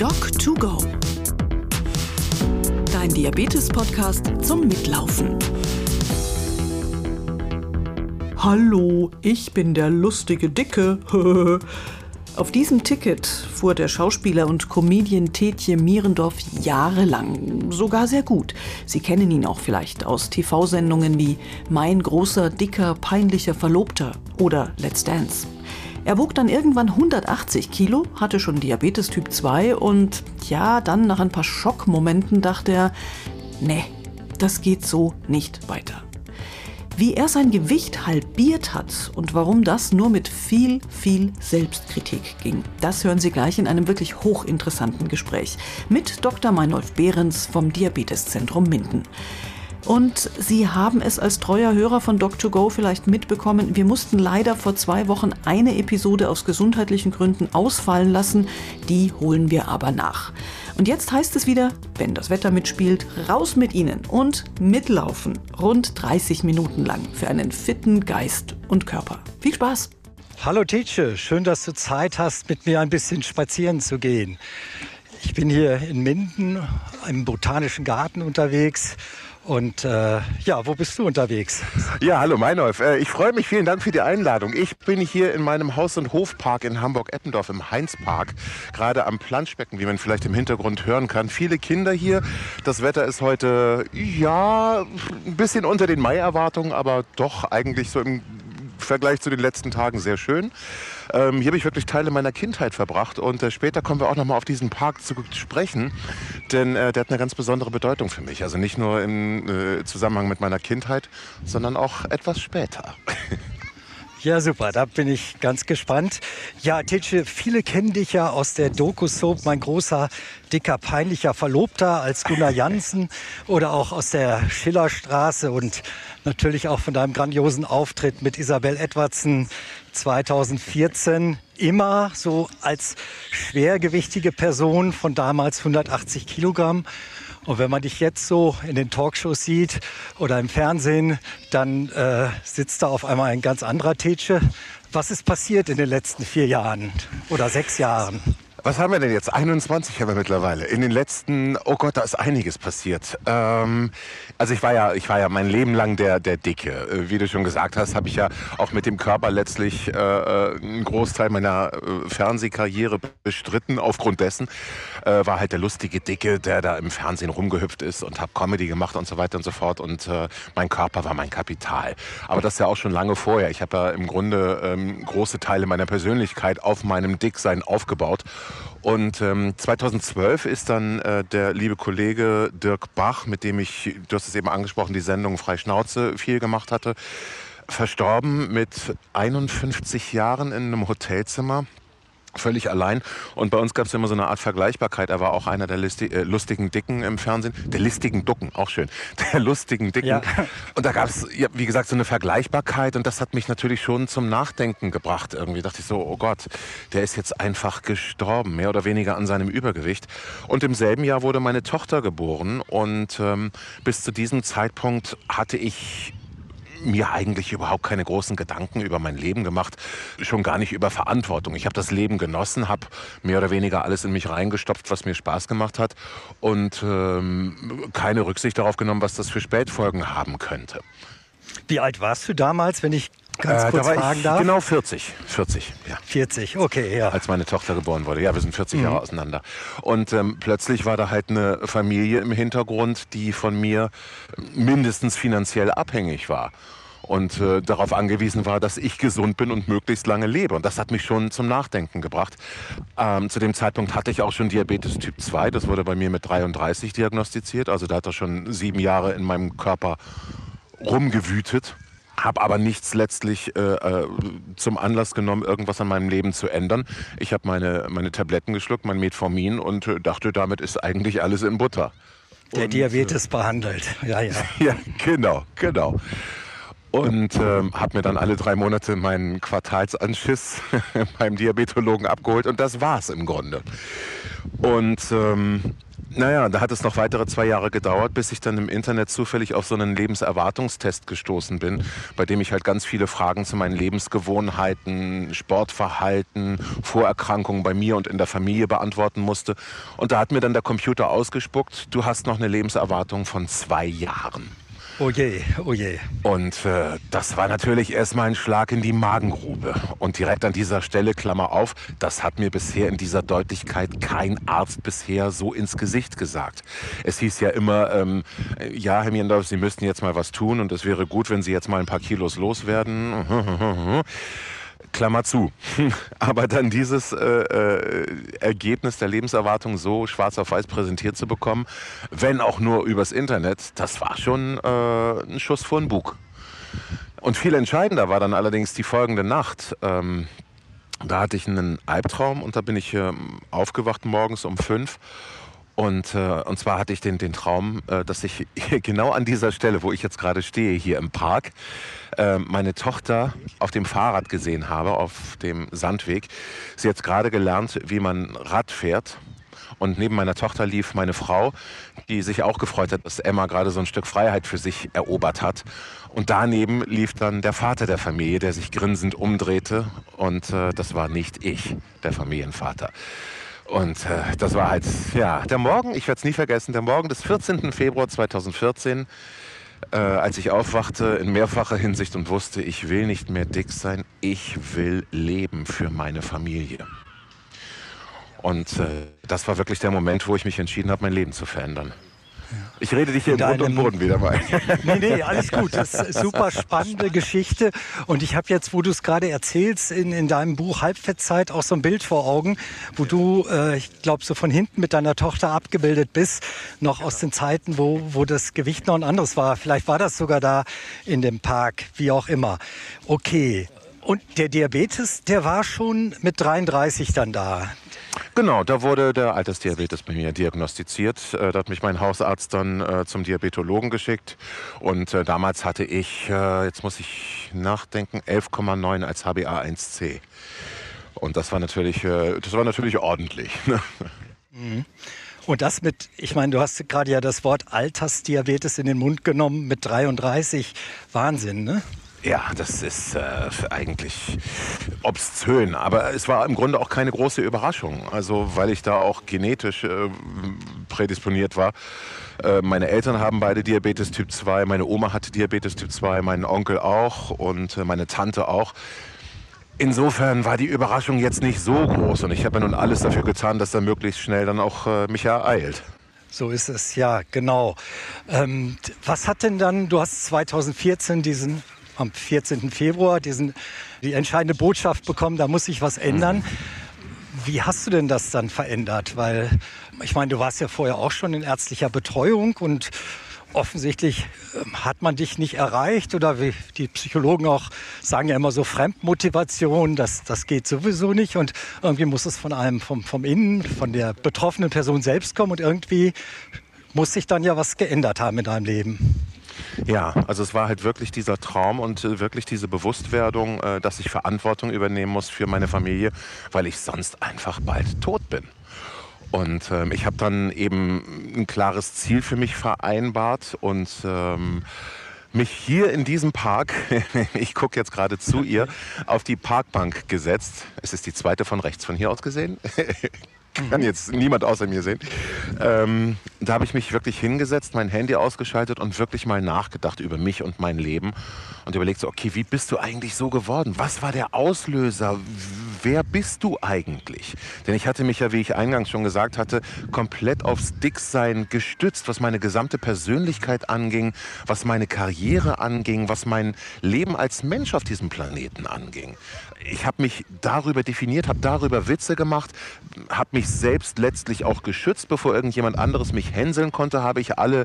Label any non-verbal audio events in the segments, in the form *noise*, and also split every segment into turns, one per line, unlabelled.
Doc2Go. Dein Diabetes-Podcast zum Mitlaufen.
Hallo, ich bin der lustige Dicke. *laughs* Auf diesem Ticket fuhr der Schauspieler und Comedian Tetje Mierendorf jahrelang, sogar sehr gut. Sie kennen ihn auch vielleicht aus TV-Sendungen wie Mein großer, dicker, peinlicher Verlobter oder Let's Dance. Er wog dann irgendwann 180 Kilo, hatte schon Diabetes Typ 2 und ja, dann nach ein paar Schockmomenten dachte er, nee, das geht so nicht weiter. Wie er sein Gewicht halbiert hat und warum das nur mit viel, viel Selbstkritik ging, das hören Sie gleich in einem wirklich hochinteressanten Gespräch mit Dr. Meinolf Behrens vom Diabeteszentrum Minden. Und Sie haben es als treuer Hörer von Doc2Go vielleicht mitbekommen, wir mussten leider vor zwei Wochen eine Episode aus gesundheitlichen Gründen ausfallen lassen, die holen wir aber nach. Und jetzt heißt es wieder, wenn das Wetter mitspielt, raus mit Ihnen und mitlaufen. Rund 30 Minuten lang für einen fitten Geist und Körper. Viel Spaß!
Hallo Tietje, schön, dass du Zeit hast, mit mir ein bisschen spazieren zu gehen. Ich bin hier in Minden im Botanischen Garten unterwegs und äh, ja, wo bist du unterwegs?
Ja, hallo Meinolf. Äh, ich freue mich, vielen Dank für die Einladung. Ich bin hier in meinem Haus- und Hofpark in Hamburg-Eppendorf im Heinzpark, gerade am Planschbecken, wie man vielleicht im Hintergrund hören kann. Viele Kinder hier. Das Wetter ist heute, ja, ein bisschen unter den Mai-Erwartungen, aber doch eigentlich so im Vergleich zu den letzten Tagen sehr schön. Ähm, hier habe ich wirklich Teile meiner Kindheit verbracht und äh, später kommen wir auch noch mal auf diesen Park zu sprechen, denn äh, der hat eine ganz besondere Bedeutung für mich. Also nicht nur im äh, Zusammenhang mit meiner Kindheit, sondern auch etwas später. *laughs*
Ja, super, da bin ich ganz gespannt. Ja, Titsche, viele kennen dich ja aus der Doku-Soap Mein großer, dicker, peinlicher Verlobter als Gunnar Jansen *laughs* oder auch aus der Schillerstraße und natürlich auch von deinem grandiosen Auftritt mit Isabel Edwardson 2014. Immer so als schwergewichtige Person von damals 180 Kilogramm. Und wenn man dich jetzt so in den Talkshows sieht oder im Fernsehen, dann äh, sitzt da auf einmal ein ganz anderer Tetsche. Was ist passiert in den letzten vier Jahren oder sechs Jahren?
Was haben wir denn jetzt? 21 haben wir mittlerweile. In den letzten, oh Gott, da ist einiges passiert. Ähm, also ich war ja, ich war ja mein Leben lang der, der Dicke. Äh, wie du schon gesagt hast, habe ich ja auch mit dem Körper letztlich äh, äh, einen Großteil meiner äh, Fernsehkarriere bestritten. Aufgrund dessen äh, war halt der lustige Dicke, der da im Fernsehen rumgehüpft ist und habe Comedy gemacht und so weiter und so fort. Und äh, mein Körper war mein Kapital. Aber das ja auch schon lange vorher. Ich habe ja im Grunde ähm, große Teile meiner Persönlichkeit auf meinem Dicksein aufgebaut. Und ähm, 2012 ist dann äh, der liebe Kollege Dirk Bach, mit dem ich, du hast es eben angesprochen, die Sendung Freischnauze viel gemacht hatte, verstorben mit 51 Jahren in einem Hotelzimmer völlig allein. Und bei uns gab es immer so eine Art Vergleichbarkeit. Er war auch einer der listi äh, lustigen Dicken im Fernsehen. Der listigen Ducken, auch schön. *laughs* Der lustigen Dicken. Ja. Und da gab es, ja, wie gesagt, so eine Vergleichbarkeit. Und das hat mich natürlich schon zum Nachdenken gebracht. Irgendwie dachte ich so, oh Gott, der ist jetzt einfach gestorben, mehr oder weniger an seinem Übergewicht. Und im selben Jahr wurde meine Tochter geboren. Und ähm, bis zu diesem Zeitpunkt hatte ich mir eigentlich überhaupt keine großen Gedanken über mein Leben gemacht, schon gar nicht über Verantwortung. Ich habe das Leben genossen, habe mehr oder weniger alles in mich reingestopft, was mir Spaß gemacht hat und ähm, keine Rücksicht darauf genommen, was das für Spätfolgen haben könnte.
Wie alt warst du damals, wenn ich ganz äh, kurz da fragen darf?
Genau 40. 40,
ja. 40, okay, ja.
Als meine Tochter geboren wurde. Ja, wir sind 40 mhm. Jahre auseinander. Und ähm, plötzlich war da halt eine Familie im Hintergrund, die von mir mindestens finanziell abhängig war und äh, darauf angewiesen war, dass ich gesund bin und möglichst lange lebe. Und das hat mich schon zum Nachdenken gebracht. Ähm, zu dem Zeitpunkt hatte ich auch schon Diabetes Typ 2. Das wurde bei mir mit 33 diagnostiziert. Also da hat er schon sieben Jahre in meinem Körper rumgewütet habe aber nichts letztlich äh, äh, zum Anlass genommen, irgendwas an meinem Leben zu ändern. Ich habe meine, meine Tabletten geschluckt, mein Metformin und äh, dachte, damit ist eigentlich alles in Butter.
Der und, Diabetes behandelt, ja, ja. *laughs*
ja, genau, genau. Und ähm, habe mir dann alle drei Monate meinen Quartalsanschiss *laughs* beim Diabetologen abgeholt und das war's im Grunde. Und ähm, Naja, da hat es noch weitere zwei Jahre gedauert, bis ich dann im Internet zufällig auf so einen Lebenserwartungstest gestoßen bin, bei dem ich halt ganz viele Fragen zu meinen Lebensgewohnheiten, Sportverhalten, Vorerkrankungen bei mir und in der Familie beantworten musste. Und da hat mir dann der Computer ausgespuckt, du hast noch eine Lebenserwartung von zwei Jahren.
Oh je, oh je.
Und äh, das war natürlich erstmal ein Schlag in die Magengrube. Und direkt an dieser Stelle, Klammer auf, das hat mir bisher in dieser Deutlichkeit kein Arzt bisher so ins Gesicht gesagt. Es hieß ja immer, ähm, ja, Herr Miendorf, Sie müssten jetzt mal was tun und es wäre gut, wenn Sie jetzt mal ein paar Kilos loswerden. *laughs* Klammer zu. *laughs* Aber dann dieses äh, äh, Ergebnis der Lebenserwartung so schwarz auf weiß präsentiert zu bekommen, wenn auch nur übers Internet, das war schon äh, ein Schuss vor den Bug. Und viel entscheidender war dann allerdings die folgende Nacht. Ähm, da hatte ich einen Albtraum und da bin ich äh, aufgewacht morgens um fünf und, äh, und zwar hatte ich den, den Traum, äh, dass ich *laughs* genau an dieser Stelle, wo ich jetzt gerade stehe, hier im Park, äh, meine Tochter auf dem Fahrrad gesehen habe, auf dem Sandweg. Sie hat gerade gelernt, wie man Rad fährt. Und neben meiner Tochter lief meine Frau, die sich auch gefreut hat, dass Emma gerade so ein Stück Freiheit für sich erobert hat. Und daneben lief dann der Vater der Familie, der sich grinsend umdrehte. Und äh, das war nicht ich, der Familienvater. Und äh, das war halt, ja, der Morgen, ich werde es nie vergessen, der Morgen des 14. Februar 2014, äh, als ich aufwachte in mehrfacher Hinsicht und wusste, ich will nicht mehr dick sein, ich will leben für meine Familie. Und äh, das war wirklich der Moment, wo ich mich entschieden habe, mein Leben zu verändern. Ich rede dich hier in Grund und Boden wieder mal. *laughs*
nee, nee, alles gut. Das ist eine super spannende Geschichte. Und ich habe jetzt, wo du es gerade erzählst, in, in deinem Buch Halbfettzeit auch so ein Bild vor Augen, wo du, äh, ich glaube, so von hinten mit deiner Tochter abgebildet bist, noch aus den Zeiten, wo, wo das Gewicht noch ein anderes war. Vielleicht war das sogar da in dem Park, wie auch immer. Okay. Und der Diabetes, der war schon mit 33 dann da.
Genau, da wurde der Altersdiabetes bei mir diagnostiziert. Äh, da hat mich mein Hausarzt dann äh, zum Diabetologen geschickt. Und äh, damals hatte ich, äh, jetzt muss ich nachdenken, 11,9 als HbA1c. Und das war natürlich, das war natürlich ordentlich. Ne?
Mhm. Und das mit, ich meine, du hast gerade ja das Wort Altersdiabetes in den Mund genommen mit 33. Wahnsinn, ne?
Ja, das ist äh, eigentlich obszön, aber es war im Grunde auch keine große Überraschung. Also weil ich da auch genetisch äh, prädisponiert war. Äh, meine Eltern haben beide Diabetes Typ 2, meine Oma hatte Diabetes Typ 2, mein Onkel auch und äh, meine Tante auch. Insofern war die Überraschung jetzt nicht so groß und ich habe ja nun alles dafür getan, dass er möglichst schnell dann auch äh, mich ereilt.
So ist es, ja, genau. Ähm, was hat denn dann, du hast 2014 diesen am 14. Februar diesen, die entscheidende Botschaft bekommen, da muss sich was ändern. Wie hast du denn das dann verändert? Weil ich meine, du warst ja vorher auch schon in ärztlicher Betreuung und offensichtlich ähm, hat man dich nicht erreicht oder wie die Psychologen auch sagen ja immer so Fremdmotivation, das, das geht sowieso nicht und irgendwie muss es von einem, vom, vom Innen, von der betroffenen Person selbst kommen und irgendwie muss sich dann ja was geändert haben in deinem Leben.
Ja, also es war halt wirklich dieser Traum und äh, wirklich diese Bewusstwerdung, äh, dass ich Verantwortung übernehmen muss für meine Familie, weil ich sonst einfach bald tot bin. Und ähm, ich habe dann eben ein klares Ziel für mich vereinbart und ähm, mich hier in diesem Park, *laughs* ich gucke jetzt gerade zu ihr, auf die Parkbank gesetzt. Es ist die zweite von rechts von hier aus gesehen. *laughs* kann jetzt niemand außer mir sehen. Ähm, da habe ich mich wirklich hingesetzt, mein Handy ausgeschaltet und wirklich mal nachgedacht über mich und mein Leben und überlegt so, okay, wie bist du eigentlich so geworden? Was war der Auslöser? Wer bist du eigentlich? Denn ich hatte mich ja, wie ich eingangs schon gesagt hatte, komplett aufs Dicksein gestützt, was meine gesamte Persönlichkeit anging, was meine Karriere anging, was mein Leben als Mensch auf diesem Planeten anging ich habe mich darüber definiert, habe darüber Witze gemacht, habe mich selbst letztlich auch geschützt, bevor irgendjemand anderes mich hänseln konnte, habe ich alle äh,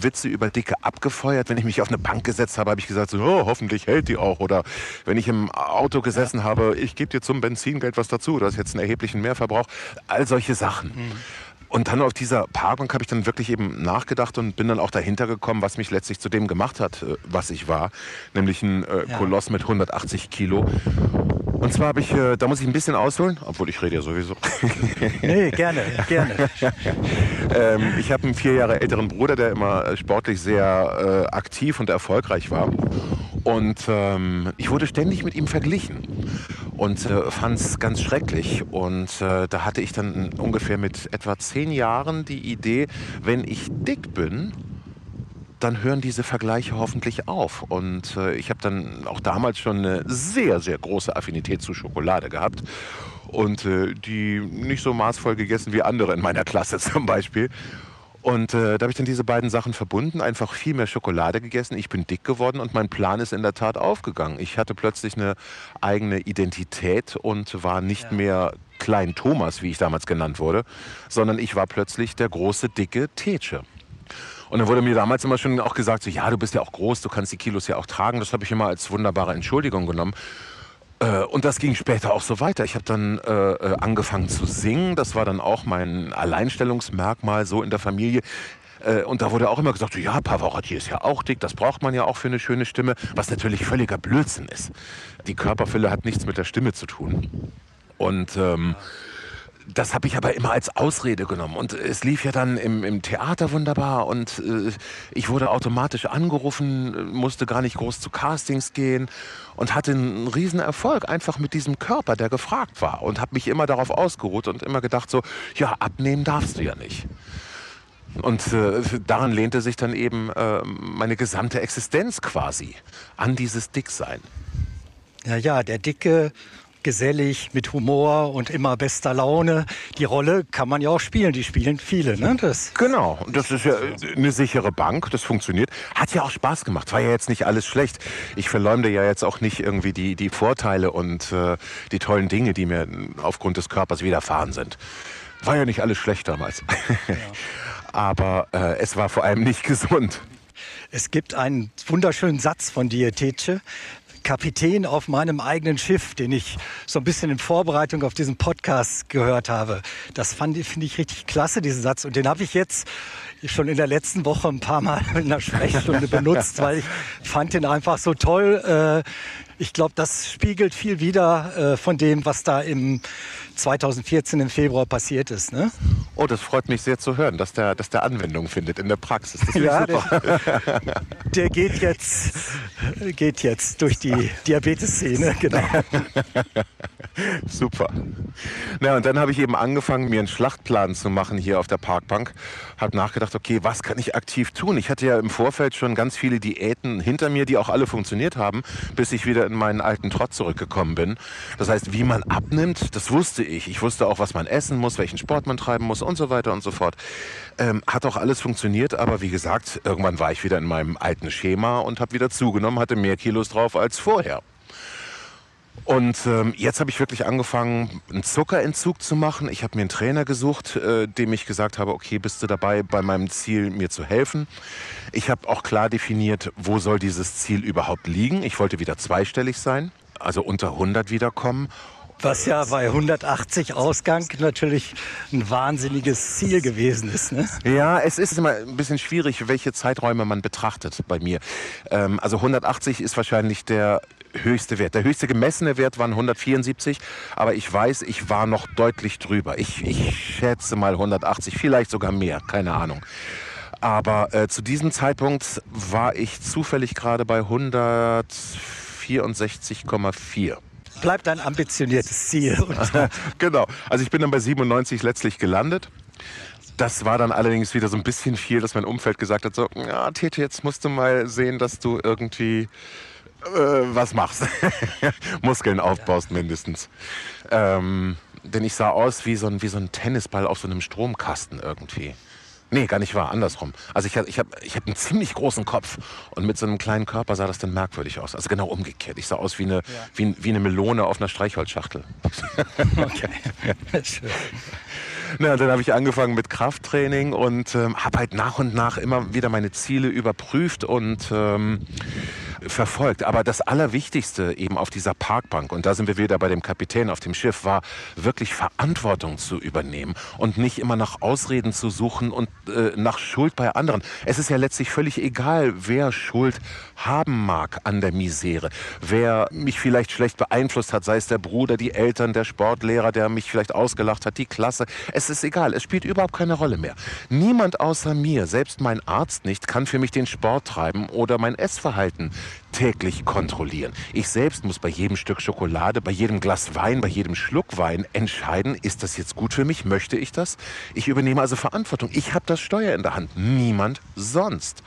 Witze über Dicke abgefeuert. Wenn ich mich auf eine Bank gesetzt habe, habe ich gesagt, so, oh, hoffentlich hält die auch. Oder wenn ich im Auto gesessen habe, ich gebe dir zum Benzingeld was dazu, das ist jetzt einen erheblichen Mehrverbrauch. All solche Sachen. Mhm. Und dann auf dieser Parkbank habe ich dann wirklich eben nachgedacht und bin dann auch dahinter gekommen, was mich letztlich zu dem gemacht hat, äh, was ich war. Nämlich ein äh, ja. Koloss mit 180 Kilo. Und zwar habe ich, äh, da muss ich ein bisschen ausholen, obwohl ich rede ja sowieso. *laughs*
nee, gerne, gerne. *laughs*
ähm, ich habe einen vier Jahre älteren Bruder, der immer sportlich sehr äh, aktiv und erfolgreich war. Und ähm, ich wurde ständig mit ihm verglichen und äh, fand es ganz schrecklich. Und äh, da hatte ich dann ungefähr mit etwa zehn Jahren die Idee, wenn ich dick bin, dann hören diese Vergleiche hoffentlich auf. Und äh, ich habe dann auch damals schon eine sehr, sehr große Affinität zu Schokolade gehabt. Und äh, die nicht so maßvoll gegessen wie andere in meiner Klasse *laughs* zum Beispiel. Und äh, da habe ich dann diese beiden Sachen verbunden, einfach viel mehr Schokolade gegessen. Ich bin dick geworden und mein Plan ist in der Tat aufgegangen. Ich hatte plötzlich eine eigene Identität und war nicht ja. mehr Klein Thomas, wie ich damals genannt wurde, sondern ich war plötzlich der große, dicke Tetsche. Und dann wurde mir damals immer schon auch gesagt, so, ja, du bist ja auch groß, du kannst die Kilos ja auch tragen. Das habe ich immer als wunderbare Entschuldigung genommen. Äh, und das ging später auch so weiter. Ich habe dann äh, äh, angefangen zu singen. Das war dann auch mein Alleinstellungsmerkmal so in der Familie. Äh, und da wurde auch immer gesagt, ja, Pavarotti ist ja auch dick, das braucht man ja auch für eine schöne Stimme, was natürlich völliger Blödsinn ist. Die Körperfülle hat nichts mit der Stimme zu tun. Und ähm, das habe ich aber immer als Ausrede genommen. Und es lief ja dann im, im Theater wunderbar und äh, ich wurde automatisch angerufen, musste gar nicht groß zu Castings gehen und hatte einen riesen Erfolg einfach mit diesem Körper, der gefragt war. Und habe mich immer darauf ausgeruht und immer gedacht so, ja, abnehmen darfst du ja nicht. Und äh, daran lehnte sich dann eben äh, meine gesamte Existenz quasi an dieses Dicksein.
Ja, ja, der dicke gesellig, mit Humor und immer bester Laune. Die Rolle kann man ja auch spielen, die spielen viele. Ne?
Das genau, das ist ja eine sichere Bank, das funktioniert. Hat ja auch Spaß gemacht, war ja jetzt nicht alles schlecht. Ich verleumde ja jetzt auch nicht irgendwie die, die Vorteile und äh, die tollen Dinge, die mir aufgrund des Körpers widerfahren sind. War ja nicht alles schlecht damals. Ja. *laughs* Aber äh, es war vor allem nicht *laughs* gesund.
Es gibt einen wunderschönen Satz von dir, Tetsche. Kapitän auf meinem eigenen Schiff, den ich so ein bisschen in Vorbereitung auf diesen Podcast gehört habe. Das finde ich richtig klasse, diesen Satz. Und den habe ich jetzt schon in der letzten Woche ein paar Mal *laughs* in der Sprechstunde *laughs* benutzt, weil ich fand den einfach so toll. Äh, ich glaube, das spiegelt viel wider äh, von dem, was da im 2014 im Februar passiert ist. Ne?
Oh, das freut mich sehr zu hören, dass der, dass der Anwendung findet in der Praxis. Das
ja, super. Der, der, geht, jetzt, geht jetzt durch die Diabetes-Szene, genau.
super. Na, und dann habe ich eben angefangen, mir einen Schlachtplan zu machen hier auf der Parkbank. Habe nachgedacht, okay, was kann ich aktiv tun? Ich hatte ja im Vorfeld schon ganz viele Diäten hinter mir, die auch alle funktioniert haben, bis ich wieder in meinen alten Trott zurückgekommen bin. Das heißt, wie man abnimmt, das wusste ich. Ich wusste auch, was man essen muss, welchen Sport man treiben muss und so weiter und so fort. Ähm, hat auch alles funktioniert, aber wie gesagt, irgendwann war ich wieder in meinem alten Schema und habe wieder zugenommen, hatte mehr Kilos drauf als vorher. Und ähm, jetzt habe ich wirklich angefangen, einen Zuckerentzug zu machen. Ich habe mir einen Trainer gesucht, äh, dem ich gesagt habe, okay, bist du dabei, bei meinem Ziel mir zu helfen? Ich habe auch klar definiert, wo soll dieses Ziel überhaupt liegen. Ich wollte wieder zweistellig sein, also unter 100 wiederkommen.
Was ja bei 180 Ausgang natürlich ein wahnsinniges Ziel gewesen ist. Ne?
Ja, es ist immer ein bisschen schwierig, welche Zeiträume man betrachtet bei mir. Ähm, also 180 ist wahrscheinlich der höchste Wert. Der höchste gemessene Wert waren 174, aber ich weiß, ich war noch deutlich drüber. Ich, ich schätze mal 180, vielleicht sogar mehr, keine Ahnung. Aber äh, zu diesem Zeitpunkt war ich zufällig gerade bei 164,4
bleibt ein ambitioniertes Ziel. *laughs*
genau. Also ich bin dann bei 97 letztlich gelandet. Das war dann allerdings wieder so ein bisschen viel, dass mein Umfeld gesagt hat, so, ja, Tete, jetzt musst du mal sehen, dass du irgendwie äh, was machst. *laughs* Muskeln aufbaust mindestens. Ähm, denn ich sah aus wie so, ein, wie so ein Tennisball auf so einem Stromkasten irgendwie. Nee, gar nicht wahr, andersrum. Also ich, ich habe ich hab einen ziemlich großen Kopf und mit so einem kleinen Körper sah das dann merkwürdig aus. Also genau umgekehrt. Ich sah aus wie eine, ja. wie, wie eine Melone auf einer Streichholzschachtel. *laughs* Okay, schön. Na, dann habe ich angefangen mit Krafttraining und ähm, habe halt nach und nach immer wieder meine Ziele überprüft und ähm, verfolgt. Aber das Allerwichtigste eben auf dieser Parkbank, und da sind wir wieder bei dem Kapitän auf dem Schiff, war wirklich Verantwortung zu übernehmen und nicht immer nach Ausreden zu suchen und äh, nach Schuld bei anderen. Es ist ja letztlich völlig egal, wer Schuld haben mag an der Misere, wer mich vielleicht schlecht beeinflusst hat, sei es der Bruder, die Eltern, der Sportlehrer, der mich vielleicht ausgelacht hat, die Klasse. Es ist egal, es spielt überhaupt keine Rolle mehr. Niemand außer mir, selbst mein Arzt nicht, kann für mich den Sport treiben oder mein Essverhalten täglich kontrollieren. Ich selbst muss bei jedem Stück Schokolade, bei jedem Glas Wein, bei jedem Schluck Wein entscheiden, ist das jetzt gut für mich, möchte ich das? Ich übernehme also Verantwortung. Ich habe das Steuer in der Hand, niemand sonst.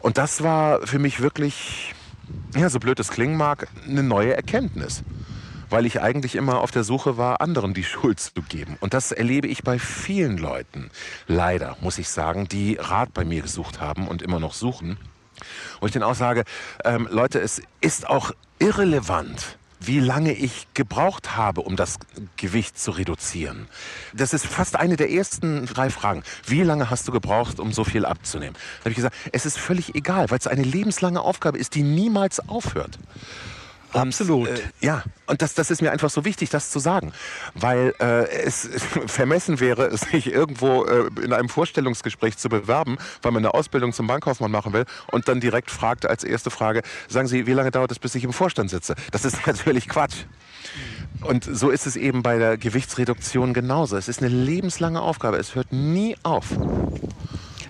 Und das war für mich wirklich, ja, so blöd es klingen mag, eine neue Erkenntnis weil ich eigentlich immer auf der Suche war, anderen die Schuld zu geben. Und das erlebe ich bei vielen Leuten, leider, muss ich sagen, die Rat bei mir gesucht haben und immer noch suchen. Und ich dann auch sage, ähm, Leute, es ist auch irrelevant, wie lange ich gebraucht habe, um das Gewicht zu reduzieren. Das ist fast eine der ersten drei Fragen. Wie lange hast du gebraucht, um so viel abzunehmen? Da habe ich gesagt, es ist völlig egal, weil es eine lebenslange Aufgabe ist, die niemals aufhört.
Und, Absolut.
Äh, ja, und das, das ist mir einfach so wichtig, das zu sagen. Weil äh, es *laughs* vermessen wäre, *laughs* sich irgendwo äh, in einem Vorstellungsgespräch zu bewerben, weil man eine Ausbildung zum Bankkaufmann machen will und dann direkt fragt als erste Frage, sagen Sie, wie lange dauert es, bis ich im Vorstand sitze? Das ist *laughs* natürlich Quatsch. Und so ist es eben bei der Gewichtsreduktion genauso. Es ist eine lebenslange Aufgabe. Es hört nie auf.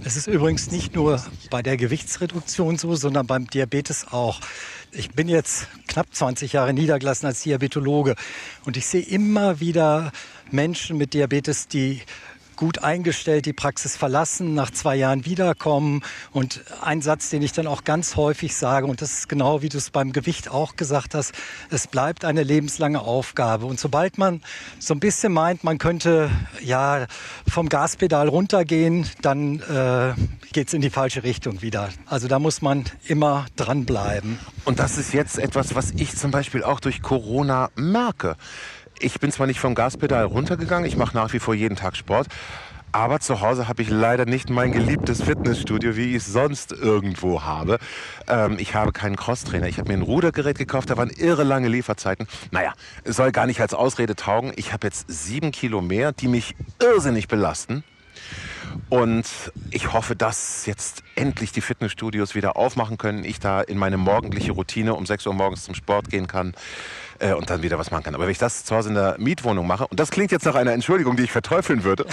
Es ist übrigens nicht nur bei der Gewichtsreduktion so, sondern beim Diabetes auch. Ich bin jetzt knapp 20 Jahre niedergelassen als Diabetologe. Und ich sehe immer wieder Menschen mit Diabetes, die gut eingestellt die Praxis verlassen, nach zwei Jahren wiederkommen. Und ein Satz, den ich dann auch ganz häufig sage, und das ist genau wie du es beim Gewicht auch gesagt hast, es bleibt eine lebenslange Aufgabe. Und sobald man so ein bisschen meint, man könnte ja vom Gaspedal runtergehen, dann äh, geht es in die falsche Richtung wieder. Also da muss man immer dranbleiben.
Und das ist jetzt etwas, was ich zum Beispiel auch durch Corona merke ich bin zwar nicht vom Gaspedal runtergegangen, ich mache nach wie vor jeden Tag Sport, aber zu Hause habe ich leider nicht mein geliebtes Fitnessstudio, wie ich es sonst irgendwo habe. Ähm, ich habe keinen Crosstrainer. Ich habe mir ein Rudergerät gekauft, da waren irre lange Lieferzeiten. Naja, soll gar nicht als Ausrede taugen. Ich habe jetzt sieben Kilo mehr, die mich irrsinnig belasten. Und ich hoffe, dass jetzt endlich die Fitnessstudios wieder aufmachen können. Ich da in meine morgendliche Routine um 6 Uhr morgens zum Sport gehen kann äh, und dann wieder was machen kann. Aber wenn ich das zu Hause in der Mietwohnung mache, und das klingt jetzt nach einer Entschuldigung, die ich verteufeln würde,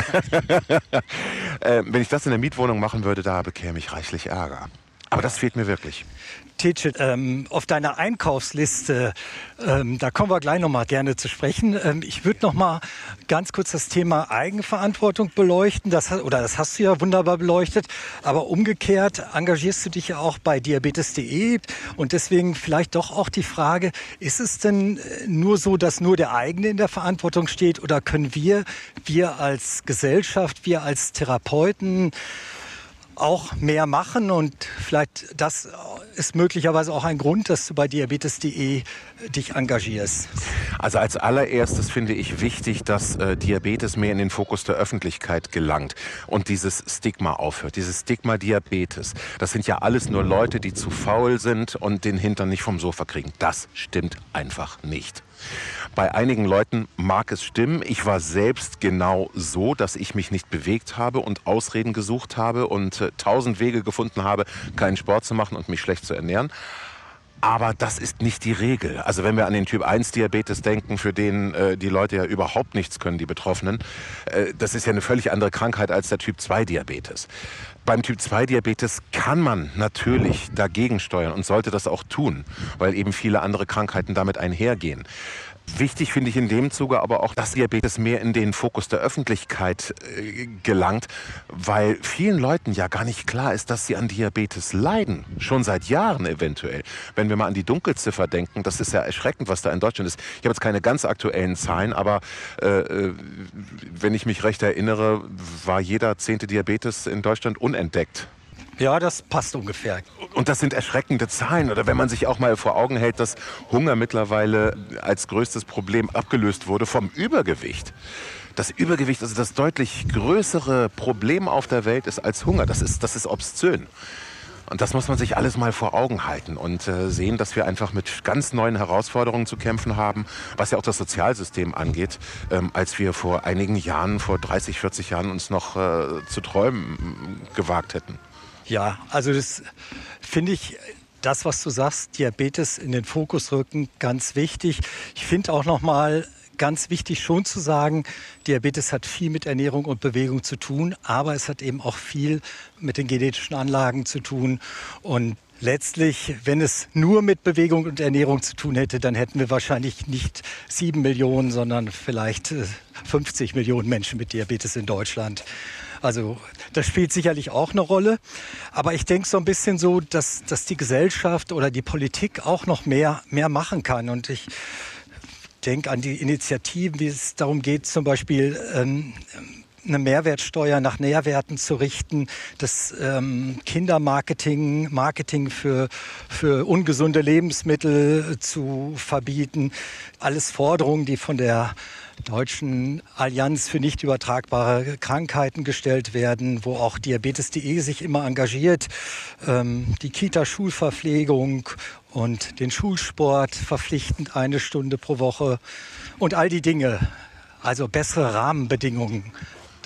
*laughs* äh, wenn ich das in der Mietwohnung machen würde, da bekäme ich reichlich Ärger. Aber das fehlt mir wirklich.
Tichet, ähm, auf deiner Einkaufsliste, ähm, da kommen wir gleich noch mal gerne zu sprechen. Ähm, ich würde noch mal ganz kurz das Thema Eigenverantwortung beleuchten. Das, oder das hast du ja wunderbar beleuchtet. Aber umgekehrt engagierst du dich ja auch bei diabetes.de. Und deswegen vielleicht doch auch die Frage, ist es denn äh, nur so, dass nur der eigene in der Verantwortung steht? Oder können wir, wir als Gesellschaft, wir als Therapeuten, auch mehr machen und vielleicht das ist möglicherweise auch ein Grund, dass du bei diabetes.de dich engagierst.
Also als allererstes finde ich wichtig, dass äh, Diabetes mehr in den Fokus der Öffentlichkeit gelangt und dieses Stigma aufhört. Dieses Stigma Diabetes. Das sind ja alles nur Leute, die zu faul sind und den Hintern nicht vom Sofa kriegen. Das stimmt einfach nicht. Bei einigen Leuten mag es stimmen. Ich war selbst genau so, dass ich mich nicht bewegt habe und Ausreden gesucht habe und äh, tausend Wege gefunden habe, keinen Sport zu machen und mich schlecht zu ernähren. Aber das ist nicht die Regel. Also wenn wir an den Typ 1 Diabetes denken, für den äh, die Leute ja überhaupt nichts können, die Betroffenen, äh, das ist ja eine völlig andere Krankheit als der Typ 2 Diabetes. Beim Typ 2 Diabetes kann man natürlich dagegen steuern und sollte das auch tun, weil eben viele andere Krankheiten damit einhergehen. Wichtig finde ich in dem Zuge aber auch, dass Diabetes mehr in den Fokus der Öffentlichkeit äh, gelangt, weil vielen Leuten ja gar nicht klar ist, dass sie an Diabetes leiden. Schon seit Jahren eventuell. Wenn wir mal an die Dunkelziffer denken, das ist ja erschreckend, was da in Deutschland ist. Ich habe jetzt keine ganz aktuellen Zahlen, aber äh, äh wenn ich mich recht erinnere, war jeder zehnte Diabetes in Deutschland unentdeckt.
Ja, das passt ungefähr.
Und das sind erschreckende Zahlen. Oder wenn man sich auch mal vor Augen hält, dass Hunger mittlerweile als größtes Problem abgelöst wurde vom Übergewicht. Das Übergewicht, also das deutlich größere Problem auf der Welt ist als Hunger. Das ist, das ist obszön. Und das muss man sich alles mal vor Augen halten und äh, sehen, dass wir einfach mit ganz neuen Herausforderungen zu kämpfen haben, was ja auch das Sozialsystem angeht, ähm, als wir vor einigen Jahren, vor 30, 40 Jahren uns noch äh, zu träumen gewagt hätten.
Ja, also das finde ich das, was du sagst, Diabetes in den Fokus rücken, ganz wichtig. Ich finde auch noch mal ganz wichtig schon zu sagen, Diabetes hat viel mit Ernährung und Bewegung zu tun, aber es hat eben auch viel mit den genetischen Anlagen zu tun. Und letztlich, wenn es nur mit Bewegung und Ernährung zu tun hätte, dann hätten wir wahrscheinlich nicht sieben Millionen, sondern vielleicht 50 äh, Millionen Menschen mit Diabetes in Deutschland. Also das spielt sicherlich auch eine Rolle. Aber ich denke so ein bisschen so, dass, dass die Gesellschaft oder die Politik auch noch mehr, mehr machen kann. Und ich denke an die Initiativen, wie es darum geht, zum Beispiel ähm, eine Mehrwertsteuer nach Nährwerten zu richten, das ähm, Kindermarketing, Marketing für, für ungesunde Lebensmittel zu verbieten. Alles Forderungen, die von der Deutschen Allianz für nicht übertragbare Krankheiten gestellt werden, wo auch Diabetes.de sich immer engagiert, ähm, die Kita-Schulverpflegung und den Schulsport verpflichtend eine Stunde pro Woche und all die Dinge. Also bessere Rahmenbedingungen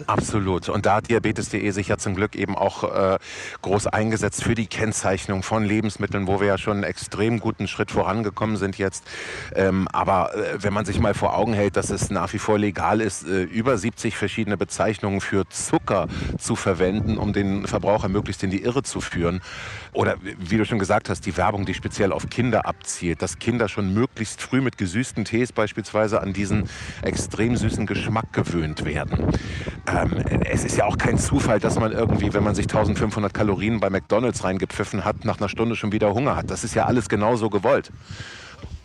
Absolut. Und da hat Diabetes.de sich ja zum Glück eben auch äh, groß eingesetzt für die Kennzeichnung von Lebensmitteln, wo wir ja schon einen extrem guten Schritt vorangekommen sind jetzt. Ähm, aber äh, wenn man sich mal vor Augen hält, dass es nach wie vor legal ist, äh, über 70 verschiedene Bezeichnungen für Zucker zu verwenden, um den Verbraucher möglichst in die Irre zu führen. Oder wie du schon gesagt hast, die Werbung, die speziell auf Kinder abzielt, dass Kinder schon möglichst früh mit gesüßten Tees beispielsweise an diesen extrem süßen Geschmack gewöhnt werden ähm, es ist ja auch kein Zufall, dass man irgendwie, wenn man sich 1500 Kalorien bei McDonalds reingepfiffen hat, nach einer Stunde schon wieder Hunger hat. Das ist ja alles genauso gewollt.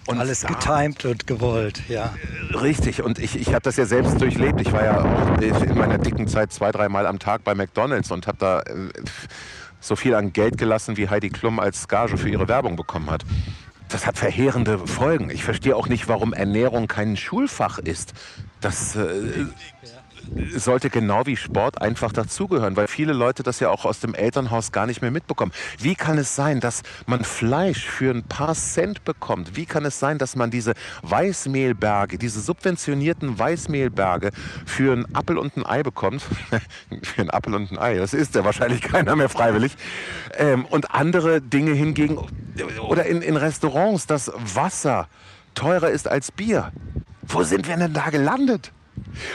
Und alles da, getimed und gewollt, ja.
Richtig, und ich, ich habe das ja selbst durchlebt. Ich war ja auch in meiner dicken Zeit zwei, dreimal am Tag bei McDonalds und habe da äh, so viel an Geld gelassen, wie Heidi Klum als Gage für ihre Werbung bekommen hat. Das hat verheerende Folgen. Ich verstehe auch nicht, warum Ernährung kein Schulfach ist. Das äh, sollte genau wie Sport einfach dazugehören, weil viele Leute das ja auch aus dem Elternhaus gar nicht mehr mitbekommen. Wie kann es sein, dass man Fleisch für ein paar Cent bekommt? Wie kann es sein, dass man diese Weißmehlberge, diese subventionierten Weißmehlberge für einen Appel und ein Ei bekommt? *laughs* für einen Appel und ein Ei, das ist ja wahrscheinlich *laughs* keiner mehr freiwillig. Ähm, und andere Dinge hingegen, oder in, in Restaurants, das Wasser teurer ist als Bier. Wo sind wir denn da gelandet?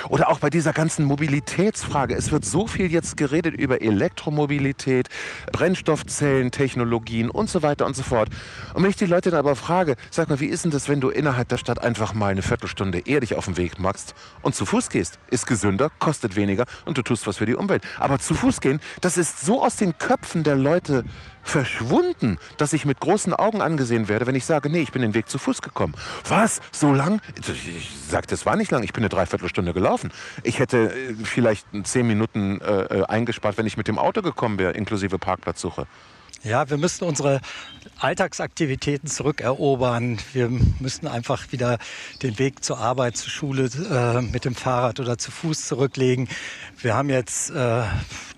Oder auch bei dieser ganzen Mobilitätsfrage. Es wird so viel jetzt geredet über Elektromobilität, Brennstoffzellentechnologien und so weiter und so fort. Und wenn ich die Leute dann aber frage, sag mal, wie ist denn das, wenn du innerhalb der Stadt einfach mal eine Viertelstunde eher dich auf den Weg machst und zu Fuß gehst? Ist gesünder, kostet weniger und du tust was für die Umwelt. Aber zu Fuß gehen, das ist so aus den Köpfen der Leute verschwunden, dass ich mit großen Augen angesehen werde, wenn ich sage, nee, ich bin den Weg zu Fuß gekommen. Was? So lang? Ich sage, das war nicht lang. Ich bin eine Dreiviertelstunde gelaufen. Ich hätte äh, vielleicht zehn Minuten äh, äh, eingespart, wenn ich mit dem Auto gekommen wäre, inklusive Parkplatzsuche.
Ja, wir müssen unsere Alltagsaktivitäten zurückerobern. Wir müssen einfach wieder den Weg zur Arbeit, zur Schule äh, mit dem Fahrrad oder zu Fuß zurücklegen. Wir haben jetzt äh,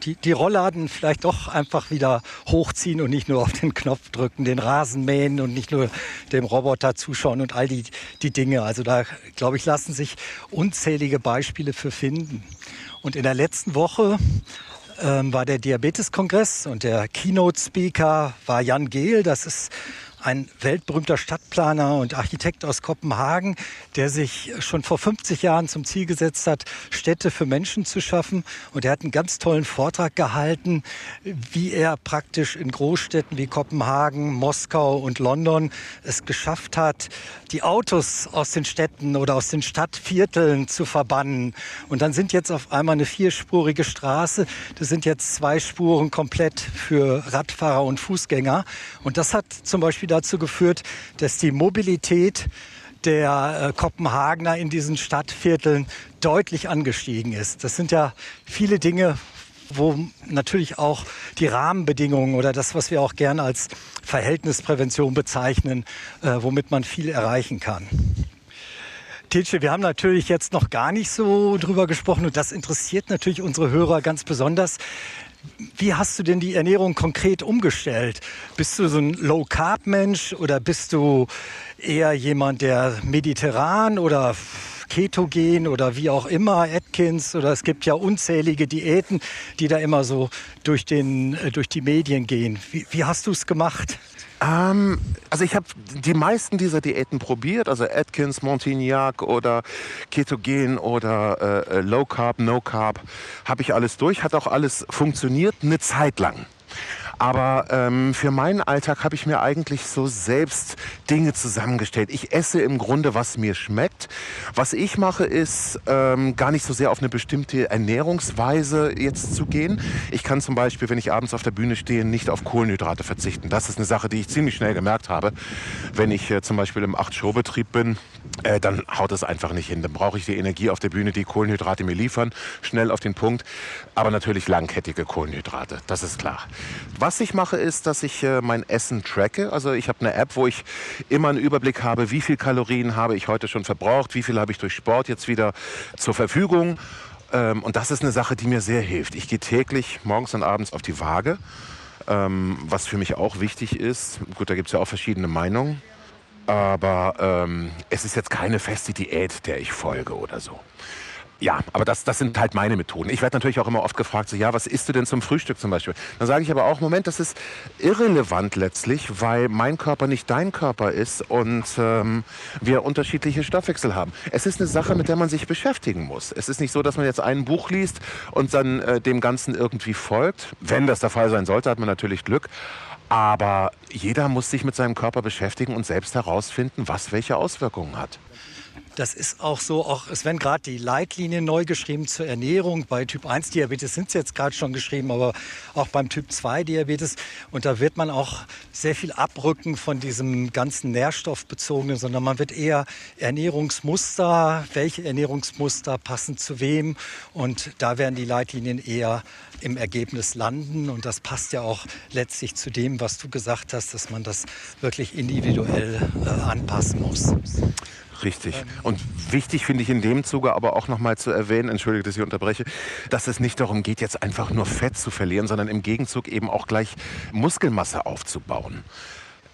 die, die Rollladen vielleicht doch einfach wieder hochziehen und nicht nur auf den Knopf drücken, den Rasen mähen und nicht nur dem Roboter zuschauen und all die, die Dinge. Also da, glaube ich, lassen sich unzählige Beispiele für finden. Und in der letzten Woche ähm, war der Diabeteskongress und der Keynote-Speaker war Jan Gehl. Das ist ein weltberühmter Stadtplaner und Architekt aus Kopenhagen, der sich schon vor 50 Jahren zum Ziel gesetzt hat, Städte für Menschen zu schaffen. Und er hat einen ganz tollen Vortrag gehalten, wie er praktisch in Großstädten wie Kopenhagen, Moskau und London es geschafft hat, die Autos aus den Städten oder aus den Stadtvierteln zu verbannen. Und dann sind jetzt auf einmal eine vierspurige Straße, das sind jetzt zwei Spuren komplett für Radfahrer und Fußgänger. Und das hat zum Beispiel dazu geführt, dass die Mobilität der äh, Kopenhagener in diesen Stadtvierteln deutlich angestiegen ist. Das sind ja viele Dinge, wo natürlich auch die Rahmenbedingungen oder das, was wir auch gerne als Verhältnisprävention bezeichnen, äh, womit man viel erreichen kann. Tilche, wir haben natürlich jetzt noch gar nicht so drüber gesprochen und das interessiert natürlich unsere Hörer ganz besonders. Wie hast du denn die Ernährung konkret umgestellt? Bist du so ein Low-Carb-Mensch oder bist du eher jemand, der mediterran oder ketogen oder wie auch immer, Atkins oder es gibt ja unzählige Diäten, die da immer so durch, den, äh, durch die Medien gehen. Wie, wie hast du es gemacht?
Ähm, also ich habe die meisten dieser Diäten probiert, also Atkins, Montignac oder Ketogen oder äh, Low Carb, No Carb, habe ich alles durch, hat auch alles funktioniert, eine Zeit lang. Aber ähm, für meinen Alltag habe ich mir eigentlich so selbst Dinge zusammengestellt. Ich esse im Grunde, was mir schmeckt. Was ich mache, ist ähm, gar nicht so sehr auf eine bestimmte Ernährungsweise jetzt zu gehen. Ich kann zum Beispiel, wenn ich abends auf der Bühne stehe, nicht auf Kohlenhydrate verzichten. Das ist eine Sache, die ich ziemlich schnell gemerkt habe. Wenn ich äh, zum Beispiel im 8-Show-Betrieb bin, äh, dann haut es einfach nicht hin. Dann brauche ich die Energie auf der Bühne, die Kohlenhydrate mir liefern, schnell auf den Punkt. Aber natürlich langkettige Kohlenhydrate, das ist klar. Ich mache, ist, dass ich äh, mein Essen tracke. Also ich habe eine App, wo ich immer einen Überblick habe, wie viel Kalorien habe ich heute schon verbraucht, wie viel habe ich durch Sport jetzt wieder zur Verfügung. Ähm, und das ist eine Sache, die mir sehr hilft. Ich gehe täglich morgens und abends auf die Waage, ähm, was für mich auch wichtig ist. Gut, da gibt es ja auch verschiedene Meinungen. Aber ähm, es ist jetzt keine feste Diät, der ich folge oder so. Ja, aber das, das sind halt meine Methoden. Ich werde natürlich auch immer oft gefragt, so, ja, was isst du denn zum Frühstück zum Beispiel? Dann sage ich aber auch, Moment, das ist irrelevant letztlich, weil mein Körper nicht dein Körper ist und ähm, wir unterschiedliche Stoffwechsel haben. Es ist eine Sache, mit der man sich beschäftigen muss. Es ist nicht so, dass man jetzt ein Buch liest und dann äh, dem Ganzen irgendwie folgt. Wenn das der Fall sein sollte, hat man natürlich Glück. Aber jeder muss sich mit seinem Körper beschäftigen und selbst herausfinden, was welche Auswirkungen hat.
Das ist auch so, auch es werden gerade die Leitlinien neu geschrieben zur Ernährung. Bei Typ 1 Diabetes sind sie jetzt gerade schon geschrieben, aber auch beim Typ 2 Diabetes. Und da wird man auch sehr viel abrücken von diesem ganzen nährstoffbezogenen, sondern man wird eher Ernährungsmuster, welche Ernährungsmuster passen zu wem. Und da werden die Leitlinien eher im Ergebnis landen. Und das passt ja auch letztlich zu dem, was du gesagt hast, dass man das wirklich individuell äh, anpassen muss.
Richtig. Und wichtig finde ich in dem Zuge aber auch nochmal zu erwähnen, entschuldige, dass ich unterbreche, dass es nicht darum geht, jetzt einfach nur Fett zu verlieren, sondern im Gegenzug eben auch gleich Muskelmasse aufzubauen.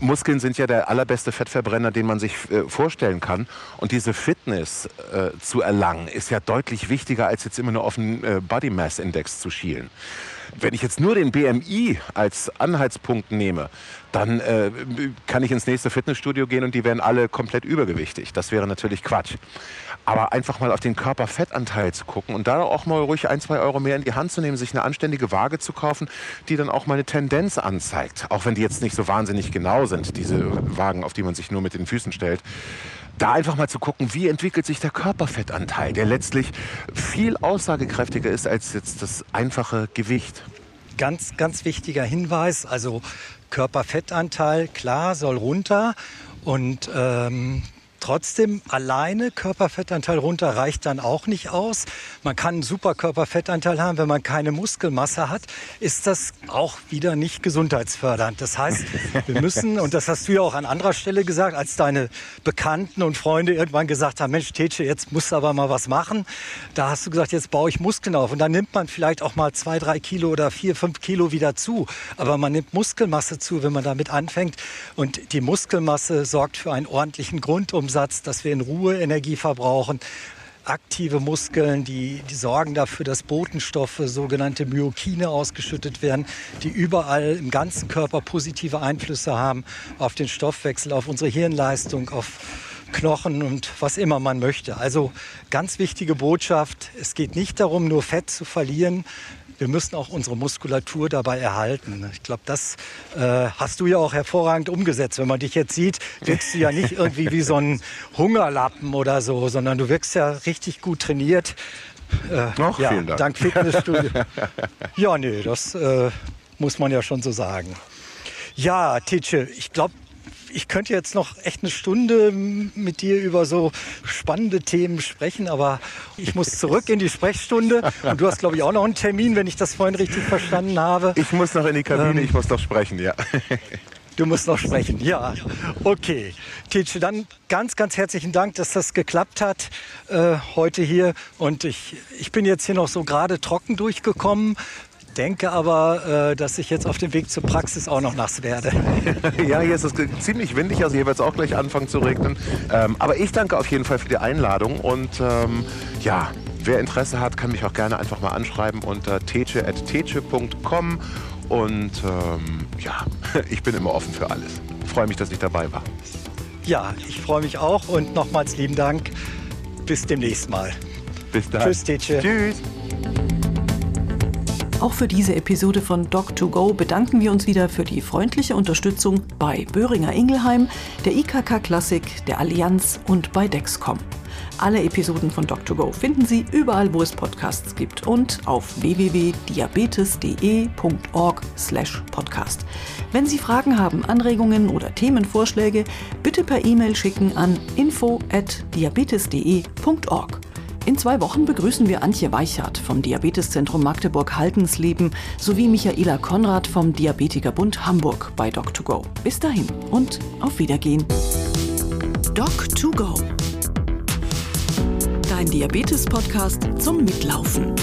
Muskeln sind ja der allerbeste Fettverbrenner, den man sich äh, vorstellen kann. Und diese Fitness äh, zu erlangen, ist ja deutlich wichtiger, als jetzt immer nur auf den äh, Body Mass Index zu schielen. Wenn ich jetzt nur den BMI als Anhaltspunkt nehme, dann äh, kann ich ins nächste Fitnessstudio gehen und die wären alle komplett übergewichtig. Das wäre natürlich Quatsch. Aber einfach mal auf den Körperfettanteil zu gucken und da auch mal ruhig ein, zwei Euro mehr in die Hand zu nehmen, sich eine anständige Waage zu kaufen, die dann auch mal eine Tendenz anzeigt. Auch wenn die jetzt nicht so wahnsinnig genau sind, diese Wagen, auf die man sich nur mit den Füßen stellt da einfach mal zu gucken, wie entwickelt sich der Körperfettanteil, der letztlich viel aussagekräftiger ist als jetzt das einfache Gewicht.
Ganz, ganz wichtiger Hinweis, also Körperfettanteil, klar, soll runter. Und ähm, Trotzdem alleine Körperfettanteil runter reicht dann auch nicht aus. Man kann einen super Körperfettanteil haben, wenn man keine Muskelmasse hat, ist das auch wieder nicht gesundheitsfördernd. Das heißt, wir müssen, und das hast du ja auch an anderer Stelle gesagt, als deine Bekannten und Freunde irgendwann gesagt haben, Mensch, Tetsche, jetzt musst du aber mal was machen. Da hast du gesagt, jetzt baue ich Muskeln auf. Und dann nimmt man vielleicht auch mal zwei, drei Kilo oder vier, fünf Kilo wieder zu. Aber man nimmt Muskelmasse zu, wenn man damit anfängt. Und die Muskelmasse sorgt für einen ordentlichen Grundumsatz Umsatz, dass wir in Ruhe Energie verbrauchen. Aktive Muskeln, die, die sorgen dafür, dass Botenstoffe, sogenannte Myokine, ausgeschüttet werden, die überall im ganzen Körper positive Einflüsse haben auf den Stoffwechsel, auf unsere Hirnleistung, auf Knochen und was immer man möchte. Also ganz wichtige Botschaft, es geht nicht darum, nur Fett zu verlieren, wir müssen auch unsere Muskulatur dabei erhalten. Ich glaube, das äh, hast du ja auch hervorragend umgesetzt. Wenn man dich jetzt sieht, wirkst du ja nicht irgendwie wie so ein Hungerlappen oder so, sondern du wirkst ja richtig gut trainiert.
Äh, Noch
ja,
vielen Dank.
Dank Fitnessstudio. ja, nee, das äh, muss man ja schon so sagen. Ja, Titsche, ich glaube, ich könnte jetzt noch echt eine Stunde mit dir über so spannende Themen sprechen, aber ich muss zurück in die Sprechstunde. Und du hast, glaube ich, auch noch einen Termin, wenn ich das vorhin richtig verstanden habe.
Ich muss noch in die Kabine, ähm, ich muss noch sprechen, ja.
Du musst noch sprechen, ja. Okay. Titsche, dann ganz, ganz herzlichen Dank, dass das geklappt hat äh, heute hier. Und ich, ich bin jetzt hier noch so gerade trocken durchgekommen denke aber, äh, dass ich jetzt auf dem Weg zur Praxis auch noch nass werde. *laughs*
ja, hier ist es ziemlich windig, also hier wird es auch gleich anfangen zu regnen. Ähm, aber ich danke auf jeden Fall für die Einladung und ähm, ja, wer Interesse hat, kann mich auch gerne einfach mal anschreiben unter teche.teche.com und ähm, ja, *laughs* ich bin immer offen für alles. Freue mich, dass ich dabei war.
Ja, ich freue mich auch und nochmals lieben Dank. Bis demnächst mal.
Bis dann.
Tschüss, Teche.
Tschüss.
Auch für diese Episode von Doc2Go bedanken wir uns wieder für die freundliche Unterstützung bei Böhringer Ingelheim, der IKK Klassik, der Allianz und bei Dexcom. Alle Episoden von Doc2Go finden Sie überall, wo es Podcasts gibt und auf www.diabetes.de.org/podcast. Wenn Sie Fragen haben, Anregungen oder Themenvorschläge, bitte per E-Mail schicken an info@diabetes.de.org. In zwei Wochen begrüßen wir Antje Weichert vom Diabeteszentrum Magdeburg-Haltensleben sowie Michaela Konrad vom Diabetikerbund Hamburg bei Doc2Go. Bis dahin und auf Wiedergehen.
Doc2Go. Dein Diabetes-Podcast zum Mitlaufen.